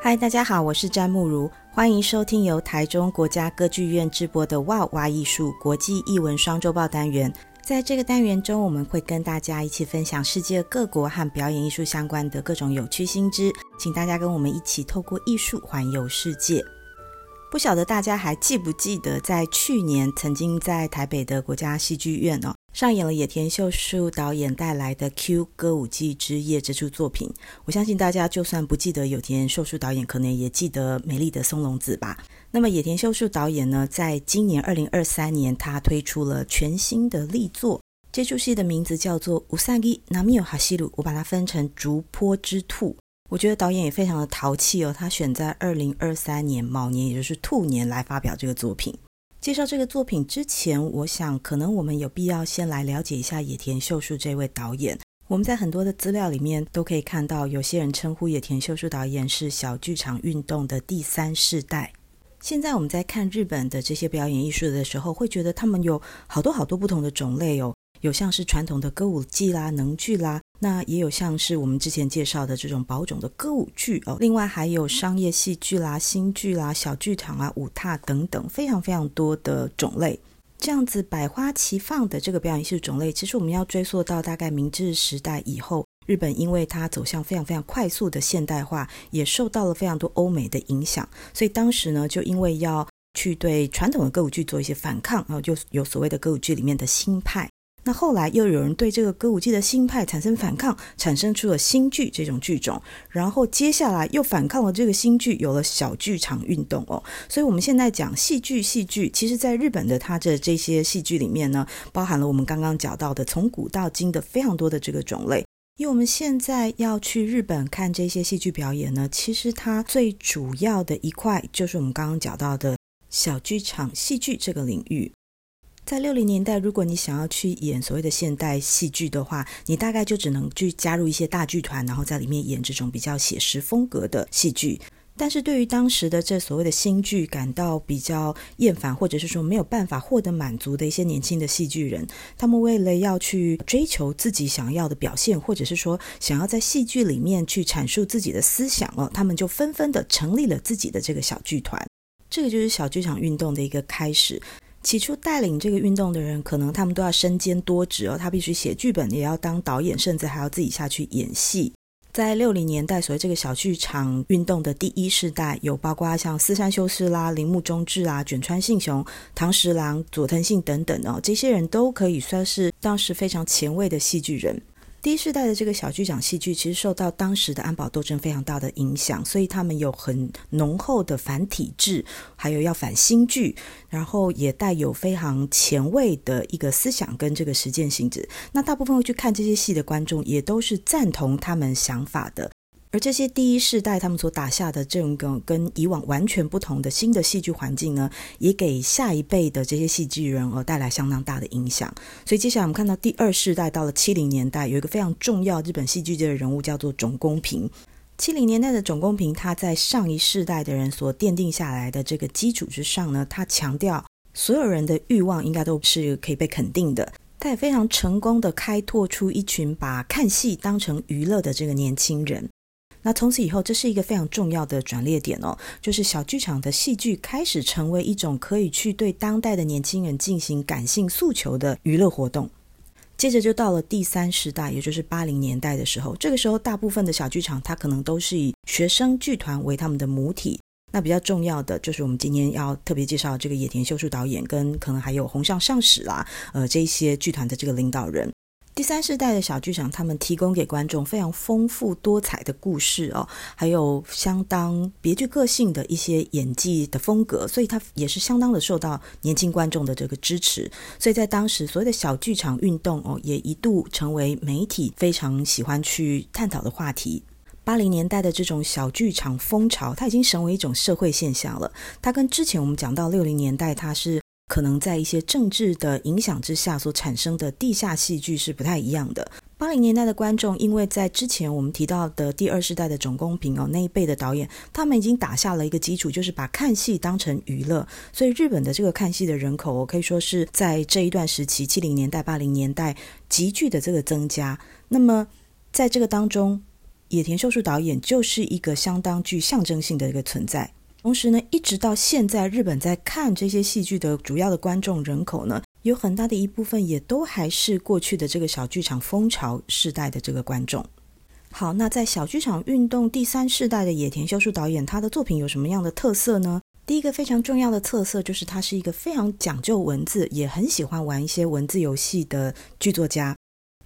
嗨，大家好，我是詹慕如，欢迎收听由台中国家歌剧院制播的《哇哇艺术国际艺文双周报》单元。在这个单元中，我们会跟大家一起分享世界各国和表演艺术相关的各种有趣新知，请大家跟我们一起透过艺术环游世界。不晓得大家还记不记得，在去年曾经在台北的国家戏剧院哦。上演了野田秀树导演带来的《Q 歌舞伎之夜》这出作品，我相信大家就算不记得野田秀树导演，可能也记得美丽的松隆子吧。那么野田秀树导演呢，在今年二零二三年，他推出了全新的力作，这出戏的名字叫做《うさぎ波を走る》，我把它分成“逐波之兔”。我觉得导演也非常的淘气哦，他选在二零二三年卯年，也就是兔年来发表这个作品。 介绍这个作品之前，我想可能我们有必要先来了解一下野田秀树这位导演。我们在很多的资料里面都可以看到，有些人称呼野田秀树导演是小剧场运动的第三世代。现在我们在看日本的这些表演艺术的时候，会觉得他们有好多好多不同的种类哦，有像是传统的歌舞伎啦、能剧啦。那也有像是我们之前介绍的这种宝冢的歌舞剧哦，另外还有商业戏剧啦、新剧啦、小剧场啊、舞踏等等，非常非常多的种类。这样子百花齐放的这个表演艺术种类，其实我们要追溯到大概明治时代以后，日本因为它走向非常非常快速的现代化，也受到了非常多欧美的影响，所以当时呢，就因为要去对传统的歌舞剧做一些反抗，然后就有所谓的歌舞剧里面的新派。那后来又有人对这个歌舞伎的新派产生反抗，产生出了新剧这种剧种，然后接下来又反抗了这个新剧，有了小剧场运动哦。所以我们现在讲戏剧，戏剧其实在日本的它的这些戏剧里面呢，包含了我们刚刚讲到的从古到今的非常多的这个种类。因为我们现在要去日本看这些戏剧表演呢，其实它最主要的一块就是我们刚刚讲到的小剧场戏剧这个领域。在六零年代，如果你想要去演所谓的现代戏剧的话，你大概就只能去加入一些大剧团，然后在里面演这种比较写实风格的戏剧。但是对于当时的这所谓的新剧感到比较厌烦，或者是说没有办法获得满足的一些年轻的戏剧人，他们为了要去追求自己想要的表现，或者是说想要在戏剧里面去阐述自己的思想了，他们就纷纷的成立了自己的这个小剧团。这个就是小剧场运动的一个开始。起初带领这个运动的人，可能他们都要身兼多职哦，他必须写剧本，也要当导演，甚至还要自己下去演戏。在六零年代，所谓这个小剧场运动的第一世代，有包括像四山修司啦、铃木忠志啊、卷川信雄、唐十郎、佐藤信等等哦，这些人都可以算是当时非常前卫的戏剧人。第一世代的这个小剧场戏剧，其实受到当时的安保斗争非常大的影响，所以他们有很浓厚的反体制，还有要反新剧，然后也带有非常前卫的一个思想跟这个实践性质。那大部分会去看这些戏的观众，也都是赞同他们想法的。而这些第一世代他们所打下的这个跟以往完全不同的新的戏剧环境呢，也给下一辈的这些戏剧人而带来相当大的影响。所以接下来我们看到第二世代到了七零年代，有一个非常重要日本戏剧界的人物叫做冢宫平。七零年代的冢宫平，他在上一世代的人所奠定下来的这个基础之上呢，他强调所有人的欲望应该都是可以被肯定的。他也非常成功的开拓出一群把看戏当成娱乐的这个年轻人。那从此以后，这是一个非常重要的转捩点哦，就是小剧场的戏剧开始成为一种可以去对当代的年轻人进行感性诉求的娱乐活动。接着就到了第三世代，也就是八零年代的时候，这个时候大部分的小剧场它可能都是以学生剧团为他们的母体。那比较重要的就是我们今天要特别介绍这个野田秀树导演，跟可能还有虹上尚史啦，呃，这些剧团的这个领导人。第三世代的小剧场，他们提供给观众非常丰富多彩的故事哦，还有相当别具个性的一些演技的风格，所以它也是相当的受到年轻观众的这个支持。所以在当时，所谓的小剧场运动哦，也一度成为媒体非常喜欢去探讨的话题。八零年代的这种小剧场风潮，它已经成为一种社会现象了。它跟之前我们讲到六零年代，它是。可能在一些政治的影响之下所产生的地下戏剧是不太一样的。八零年代的观众，因为在之前我们提到的第二世代的总公平哦那一辈的导演，他们已经打下了一个基础，就是把看戏当成娱乐。所以日本的这个看戏的人口，我可以说是在这一段时期，七零年代、八零年代急剧的这个增加。那么在这个当中，野田秀树导演就是一个相当具象征性的一个存在。同时呢，一直到现在，日本在看这些戏剧的主要的观众人口呢，有很大的一部分也都还是过去的这个小剧场风潮世代的这个观众。好，那在小剧场运动第三世代的野田秀树导演，他的作品有什么样的特色呢？第一个非常重要的特色就是他是一个非常讲究文字，也很喜欢玩一些文字游戏的剧作家。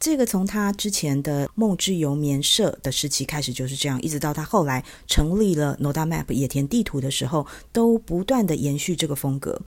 这个从他之前的梦之游眠社的时期开始就是这样，一直到他后来成立了 Noda Map 野田地图的时候，都不断的延续这个风格。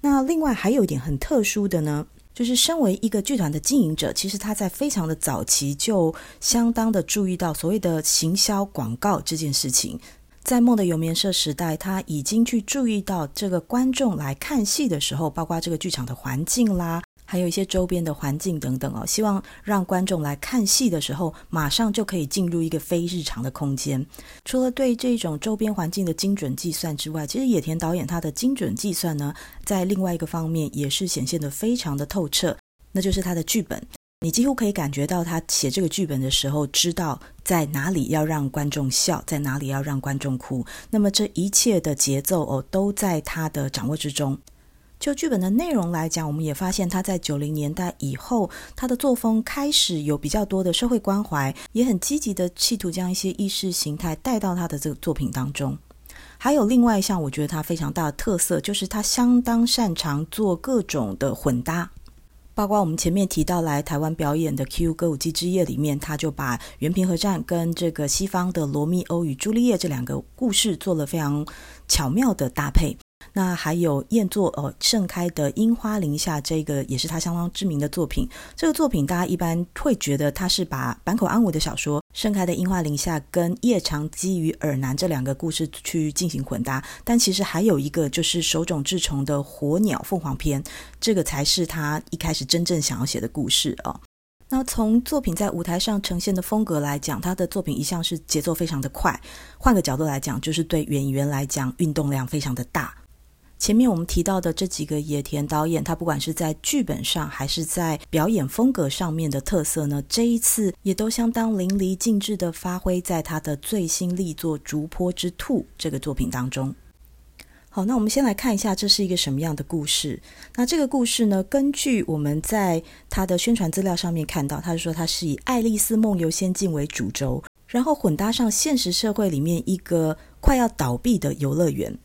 那另外还有一点很特殊的呢，就是身为一个剧团的经营者，其实他在非常的早期就相当的注意到所谓的行销广告这件事情。在梦的游眠社时代，他已经去注意到这个观众来看戏的时候，包括这个剧场的环境啦。还有一些周边的环境等等哦，希望让观众来看戏的时候，马上就可以进入一个非日常的空间。除了对这种周边环境的精准计算之外，其实野田导演他的精准计算呢，在另外一个方面也是显现得非常的透彻，那就是他的剧本。你几乎可以感觉到他写这个剧本的时候，知道在哪里要让观众笑，在哪里要让观众哭。那么这一切的节奏哦，都在他的掌握之中。就剧本的内容来讲，我们也发现他在九零年代以后，他的作风开始有比较多的社会关怀，也很积极的企图将一些意识形态带到他的这个作品当中。还有另外一项，我觉得他非常大的特色，就是他相当擅长做各种的混搭，包括我们前面提到来台湾表演的《Q 歌舞伎之夜》里面，他就把源平合战跟这个西方的《罗密欧与朱丽叶》这两个故事做了非常巧妙的搭配。那还有彦作哦，盛开的樱花林下，这个也是他相当知名的作品。这个作品大家一般会觉得他是把坂口安吾的小说《盛开的樱花林下》跟夜长基与尔南这两个故事去进行混搭，但其实还有一个就是手冢治虫的《火鸟凤凰篇》，这个才是他一开始真正想要写的故事哦。那从作品在舞台上呈现的风格来讲，他的作品一向是节奏非常的快。换个角度来讲，就是对演员来讲运动量非常的大。前面我们提到的这几个野田导演，他不管是在剧本上还是在表演风格上面的特色呢，这一次也都相当淋漓尽致的发挥在他的最新力作《竹坡之兔》这个作品当中。好，那我们先来看一下这是一个什么样的故事。那这个故事呢，根据我们在他的宣传资料上面看到，他是说他是以《爱丽丝梦游仙境》为主轴，然后混搭上现实社会里面一个快要倒闭的游乐园。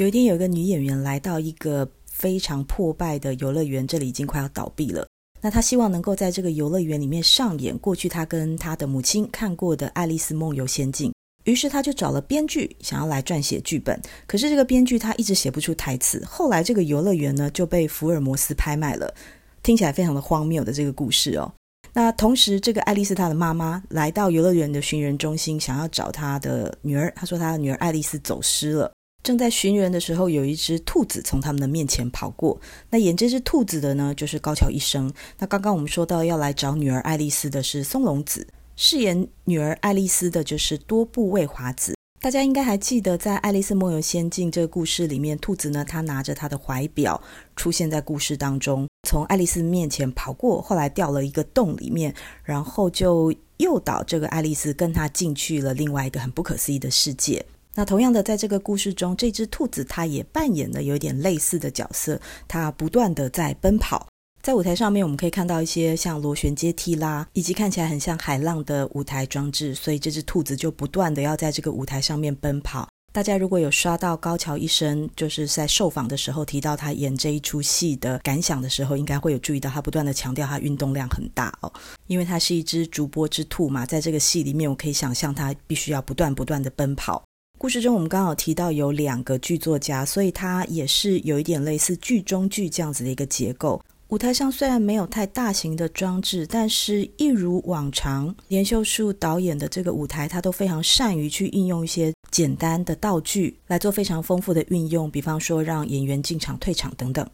有一天，有一个女演员来到一个非常破败的游乐园，这里已经快要倒闭了。那她希望能够在这个游乐园里面上演过去她跟她的母亲看过的《爱丽丝梦游仙境》。于是她就找了编剧，想要来撰写剧本。可是这个编剧他一直写不出台词。后来这个游乐园呢就被福尔摩斯拍卖了，听起来非常的荒谬的这个故事哦。那同时，这个爱丽丝她的妈妈来到游乐园的寻人中心，想要找她的女儿。她说她的女儿爱丽丝走失了。正在寻人的时候，有一只兔子从他们的面前跑过。那演这只兔子的呢，就是高桥医生。那刚刚我们说到要来找女儿爱丽丝的是松隆子，饰演女儿爱丽丝的就是多部未华子。大家应该还记得，在《爱丽丝梦游仙境》这个故事里面，兔子呢，它拿着它的怀表出现在故事当中，从爱丽丝面前跑过，后来掉了一个洞里面，然后就诱导这个爱丽丝跟她进去了另外一个很不可思议的世界。那同样的，在这个故事中，这只兔子它也扮演了有点类似的角色，它不断的在奔跑。在舞台上面，我们可以看到一些像螺旋阶梯啦，以及看起来很像海浪的舞台装置，所以这只兔子就不断的要在这个舞台上面奔跑。大家如果有刷到高桥医生，就是在受访的时候提到他演这一出戏的感想的时候，应该会有注意到他不断的强调他运动量很大哦，因为他是一只逐波之兔嘛，在这个戏里面，我可以想象他必须要不断不断的奔跑。故事中，我们刚好提到有两个剧作家，所以它也是有一点类似剧中剧这样子的一个结构。舞台上虽然没有太大型的装置，但是一如往常，田秀树导演的这个舞台，他都非常善于去运用一些简单的道具来做非常丰富的运用，比方说让演员进场、退场等等。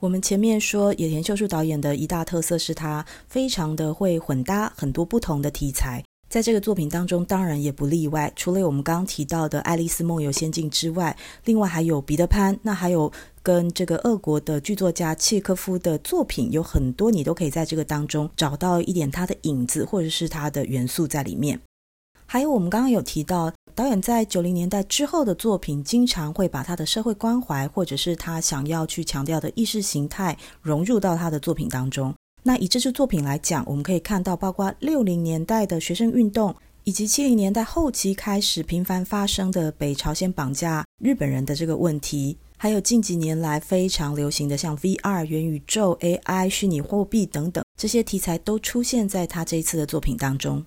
我们前面说野田秀树导演的一大特色是他非常的会混搭很多不同的题材。在这个作品当中，当然也不例外。除了我们刚刚提到的《爱丽丝梦游仙境》之外，另外还有彼得潘，那还有跟这个俄国的剧作家契诃夫的作品，有很多你都可以在这个当中找到一点他的影子或者是他的元素在里面。还有我们刚刚有提到，导演在九零年代之后的作品，经常会把他的社会关怀，或者是他想要去强调的意识形态融入到他的作品当中。那以这支作品来讲，我们可以看到，包括六零年代的学生运动，以及七零年代后期开始频繁发生的北朝鲜绑架日本人的这个问题，还有近几年来非常流行的像 VR、元宇宙、AI、虚拟货币等等这些题材，都出现在他这一次的作品当中。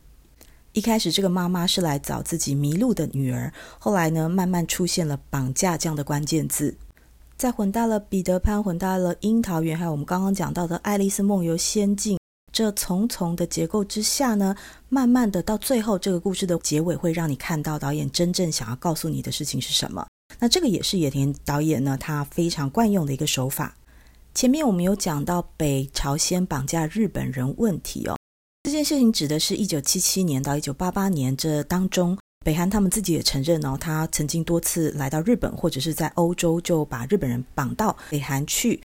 一开始，这个妈妈是来找自己迷路的女儿。后来呢，慢慢出现了“绑架”这样的关键字，在混搭了彼得潘、混搭了樱桃园，还有我们刚刚讲到的《爱丽丝梦游仙境》这重重的结构之下呢，慢慢的到最后，这个故事的结尾会让你看到导演真正想要告诉你的事情是什么。那这个也是野田导演呢，他非常惯用的一个手法。前面我们有讲到北朝鲜绑架日本人问题哦。这件事情指的是1977年到1988年这当中，北韩他们自己也承认哦，他曾经多次来到日本或者是在欧洲就把日本人绑到北韩去，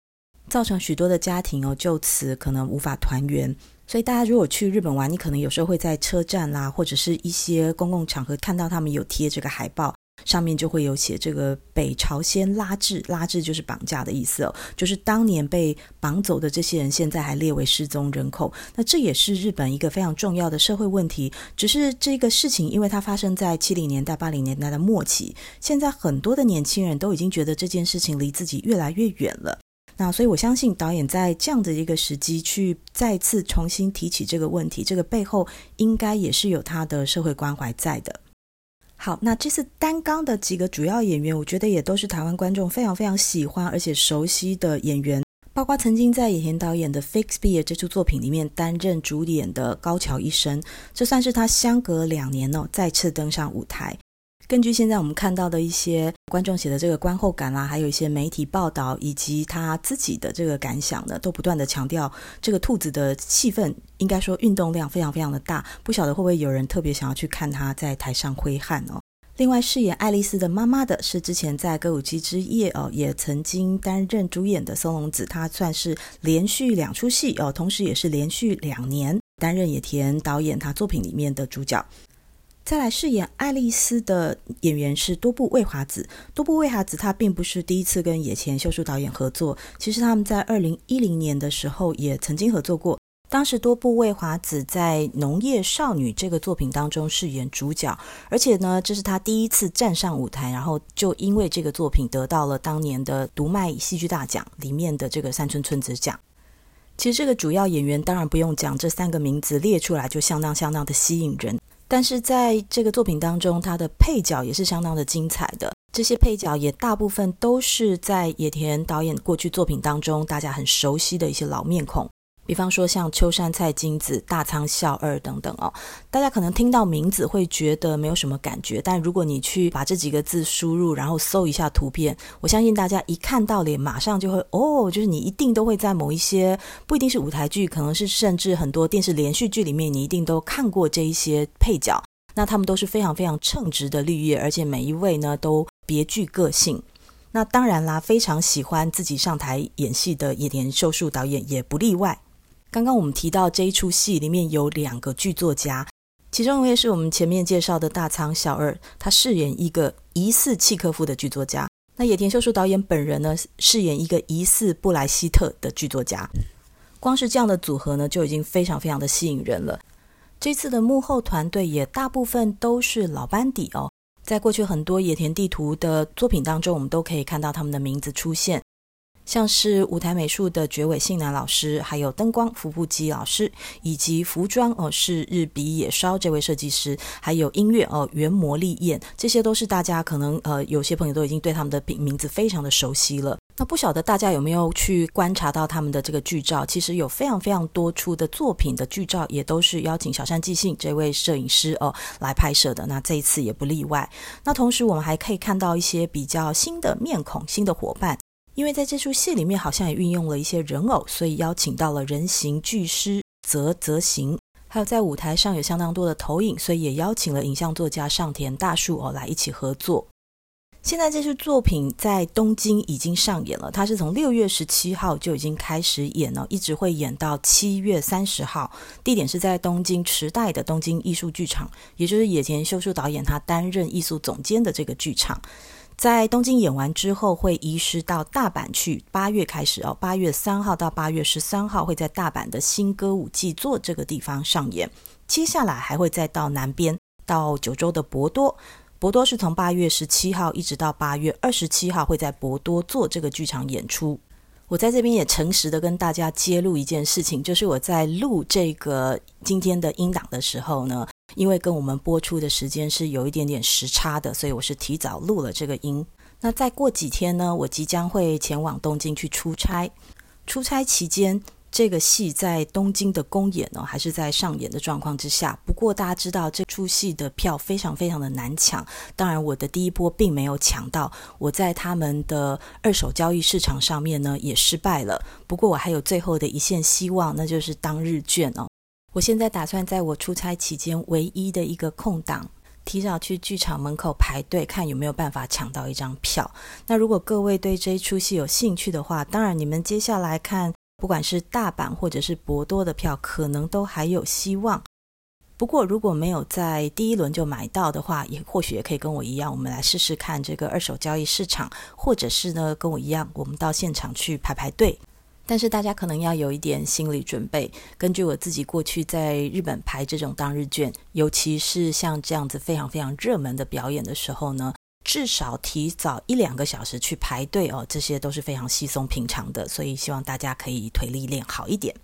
造成许多的家庭哦就此可能无法团圆。所以大家如果去日本玩，你可能有时候会在车站啦或者是一些公共场合看到他们有贴这个海报。上面就会有写这个北朝鲜拉致，拉致就是绑架的意思哦，就是当年被绑走的这些人，现在还列为失踪人口。那这也是日本一个非常重要的社会问题。只是这个事情，因为它发生在七零年代、八零年代的末期，现在很多的年轻人都已经觉得这件事情离自己越来越远了。那所以我相信导演在这样的一个时机去再次重新提起这个问题，这个背后应该也是有他的社会关怀在的。好，那这次单纲的几个主要演员，我觉得也都是台湾观众非常非常喜欢而且熟悉的演员，包括曾经在野田导演的《Fix Beer》这出作品里面担任主演的高桥一生，这算是他相隔两年哦再次登上舞台。根据现在我们看到的一些观众写的这个观后感啦、还有一些媒体报道以及他自己的这个感想呢，都不断的强调这个兔子的戏份，应该说运动量非常非常的大。不晓得会不会有人特别想要去看他在台上挥汗哦。另外饰演爱丽丝的妈妈的是之前在歌舞伎之夜哦也曾经担任主演的松隆子，她算是连续两出戏哦，同时也是连续两年担任野田导演他作品里面的主角。再来饰演爱丽丝的演员是多部未华子。多部未华子她并不是第一次跟野田秀树导演合作，其实他们在二零一零年的时候也曾经合作过。当时多部未华子在《农业少女》这个作品当中饰演主角，而且呢，这是她第一次站上舞台，然后就因为这个作品得到了当年的读卖戏剧大奖里面的这个三村村子奖。其实这个主要演员当然不用讲，这三个名字列出来就相当相当的吸引人。但是在这个作品当中，他的配角也是相当的精彩的。这些配角也大部分都是在野田导演过去作品当中大家很熟悉的一些老面孔。比方说像秋山菜金子、大仓孝二等等哦，大家可能听到名字会觉得没有什么感觉，但如果你去把这几个字输入，然后搜一下图片，我相信大家一看到脸，马上就会哦，就是你一定都会在某一些不一定是舞台剧，可能是甚至很多电视连续剧里面，你一定都看过这一些配角。那他们都是非常非常称职的绿叶，而且每一位呢都别具个性。那当然啦，非常喜欢自己上台演戏的野田秀树导演也不例外。刚刚我们提到这一出戏里面有两个剧作家，其中一位是我们前面介绍的大仓孝二，他饰演一个疑似契诃夫的剧作家。那野田秀树导演本人呢，饰演一个疑似布莱希特的剧作家。光是这样的组合呢，就已经非常非常的吸引人了。这次的幕后团队也大部分都是老班底哦，在过去很多野田地图的作品当中，我们都可以看到他们的名字出现。像是舞台美术的绝尾信男老师，还有灯光服部基老师，以及服装哦是日比野烧这位设计师，还有音乐哦原磨利彦，这些都是大家可能呃有些朋友都已经对他们的名字非常的熟悉了。那不晓得大家有没有去观察到他们的这个剧照？其实有非常非常多出的作品的剧照，也都是邀请小山纪信这位摄影师哦来拍摄的。那这一次也不例外。那同时我们还可以看到一些比较新的面孔、新的伙伴。因为在这出戏里面好像也运用了一些人偶，所以邀请到了人形巨师泽泽行，还有在舞台上有相当多的投影，所以也邀请了影像作家上田大树哦来一起合作。现在这出作品在东京已经上演了，它是从六月十七号就已经开始演了，一直会演到七月三十号。地点是在东京池袋的东京艺术剧场，也就是野田秀树导演他担任艺术总监的这个剧场。在东京演完之后，会移师到大阪去。八月开始哦，八月三号到八月十三号会在大阪的新歌舞伎座这个地方上演。接下来还会再到南边，到九州的博多。博多是从八月十七号一直到八月二十七号，会在博多做这个剧场演出。我在这边也诚实的跟大家揭露一件事情，就是我在录这个今天的音档的时候呢，因为跟我们播出的时间是有一点点时差的，所以我是提早录了这个音。那再过几天呢，我即将会前往东京去出差，出差期间。这个戏在东京的公演呢，还是在上演的状况之下。不过大家知道，这出戏的票非常非常的难抢。当然，我的第一波并没有抢到，我在他们的二手交易市场上面呢也失败了。不过我还有最后的一线希望，那就是当日券哦。我现在打算在我出差期间唯一的一个空档，提早去剧场门口排队，看有没有办法抢到一张票。那如果各位对这一出戏有兴趣的话，当然你们接下来看。不管是大阪或者是博多的票，可能都还有希望。不过如果没有在第一轮就买到的话，也或许也可以跟我一样，我们来试试看这个二手交易市场，或者是呢跟我一样，我们到现场去排排队。但是大家可能要有一点心理准备。根据我自己过去在日本排这种当日卷，尤其是像这样子非常非常热门的表演的时候呢。至少提早一两个小时去排队哦，这些都是非常稀松平常的，所以希望大家可以腿力练好一点。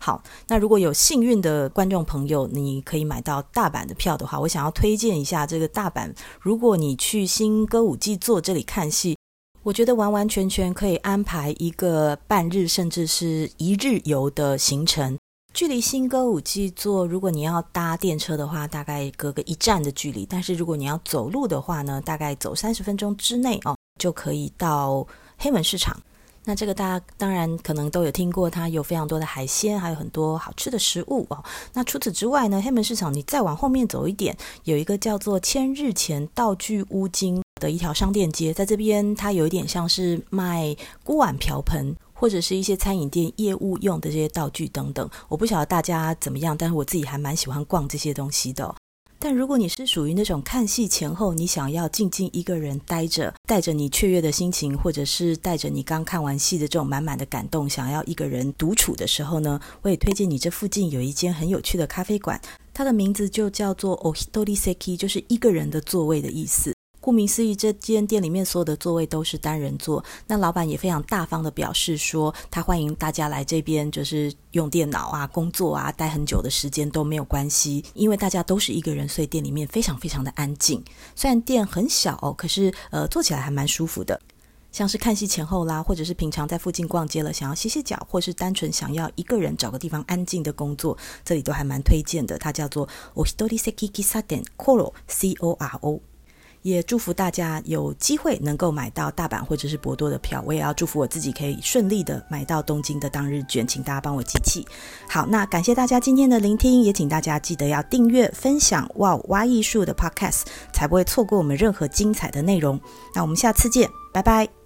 好，那如果有幸运的观众朋友，你可以买到大阪的票的话，我想要推荐一下这个大阪。如果你去新歌舞伎座这里看戏，我觉得完完全全可以安排一个半日甚至是一日游的行程。距离新歌舞伎座，如果你要搭电车的话，大概隔个一站的距离；但是如果你要走路的话呢，大概走三十分钟之内哦，就可以到黑门市场。那这个大家当然可能都有听过，它有非常多的海鲜，还有很多好吃的食物哦。那除此之外呢，黑门市场你再往后面走一点，有一个叫做千日前道具屋町的一条商店街，在这边它有一点像是卖锅碗瓢盆。或者是一些餐饮店业务用的这些道具等等，我不晓得大家怎么样，但是我自己还蛮喜欢逛这些东西的。但如果你是属于那种看戏前后，你想要静静一个人待着，带着你雀跃的心情，或者是带着你刚看完戏的这种满满的感动，想要一个人独处的时候呢，我也推荐你这附近有一间很有趣的咖啡馆，它的名字就叫做 Ohitori Seki，就是一个人的座位的意思。顾名思义，这间店里面所有的座位都是单人座。那老板也非常大方的表示说，他欢迎大家来这边，就是用电脑啊、工作啊，待很久的时间都没有关系，因为大家都是一个人，所以店里面非常非常的安静。虽然店很小哦，可是呃，坐起来还蛮舒服的。像是看戏前后啦，或者是平常在附近逛街了，想要歇歇脚，或是单纯想要一个人找个地方安静的工作，这里都还蛮推荐的。它叫做 Ohitori Seki Kissaten Koro C O R O。也祝福大家有机会能够买到大阪或者是博多的票，我也要祝福我自己可以顺利的买到东京的当日卷，请大家帮我集气。好，那感谢大家今天的聆听，也请大家记得要订阅、分享哇哇艺术的 Podcast，才不会错过我们任何精彩的内容。那我们下次见，拜拜。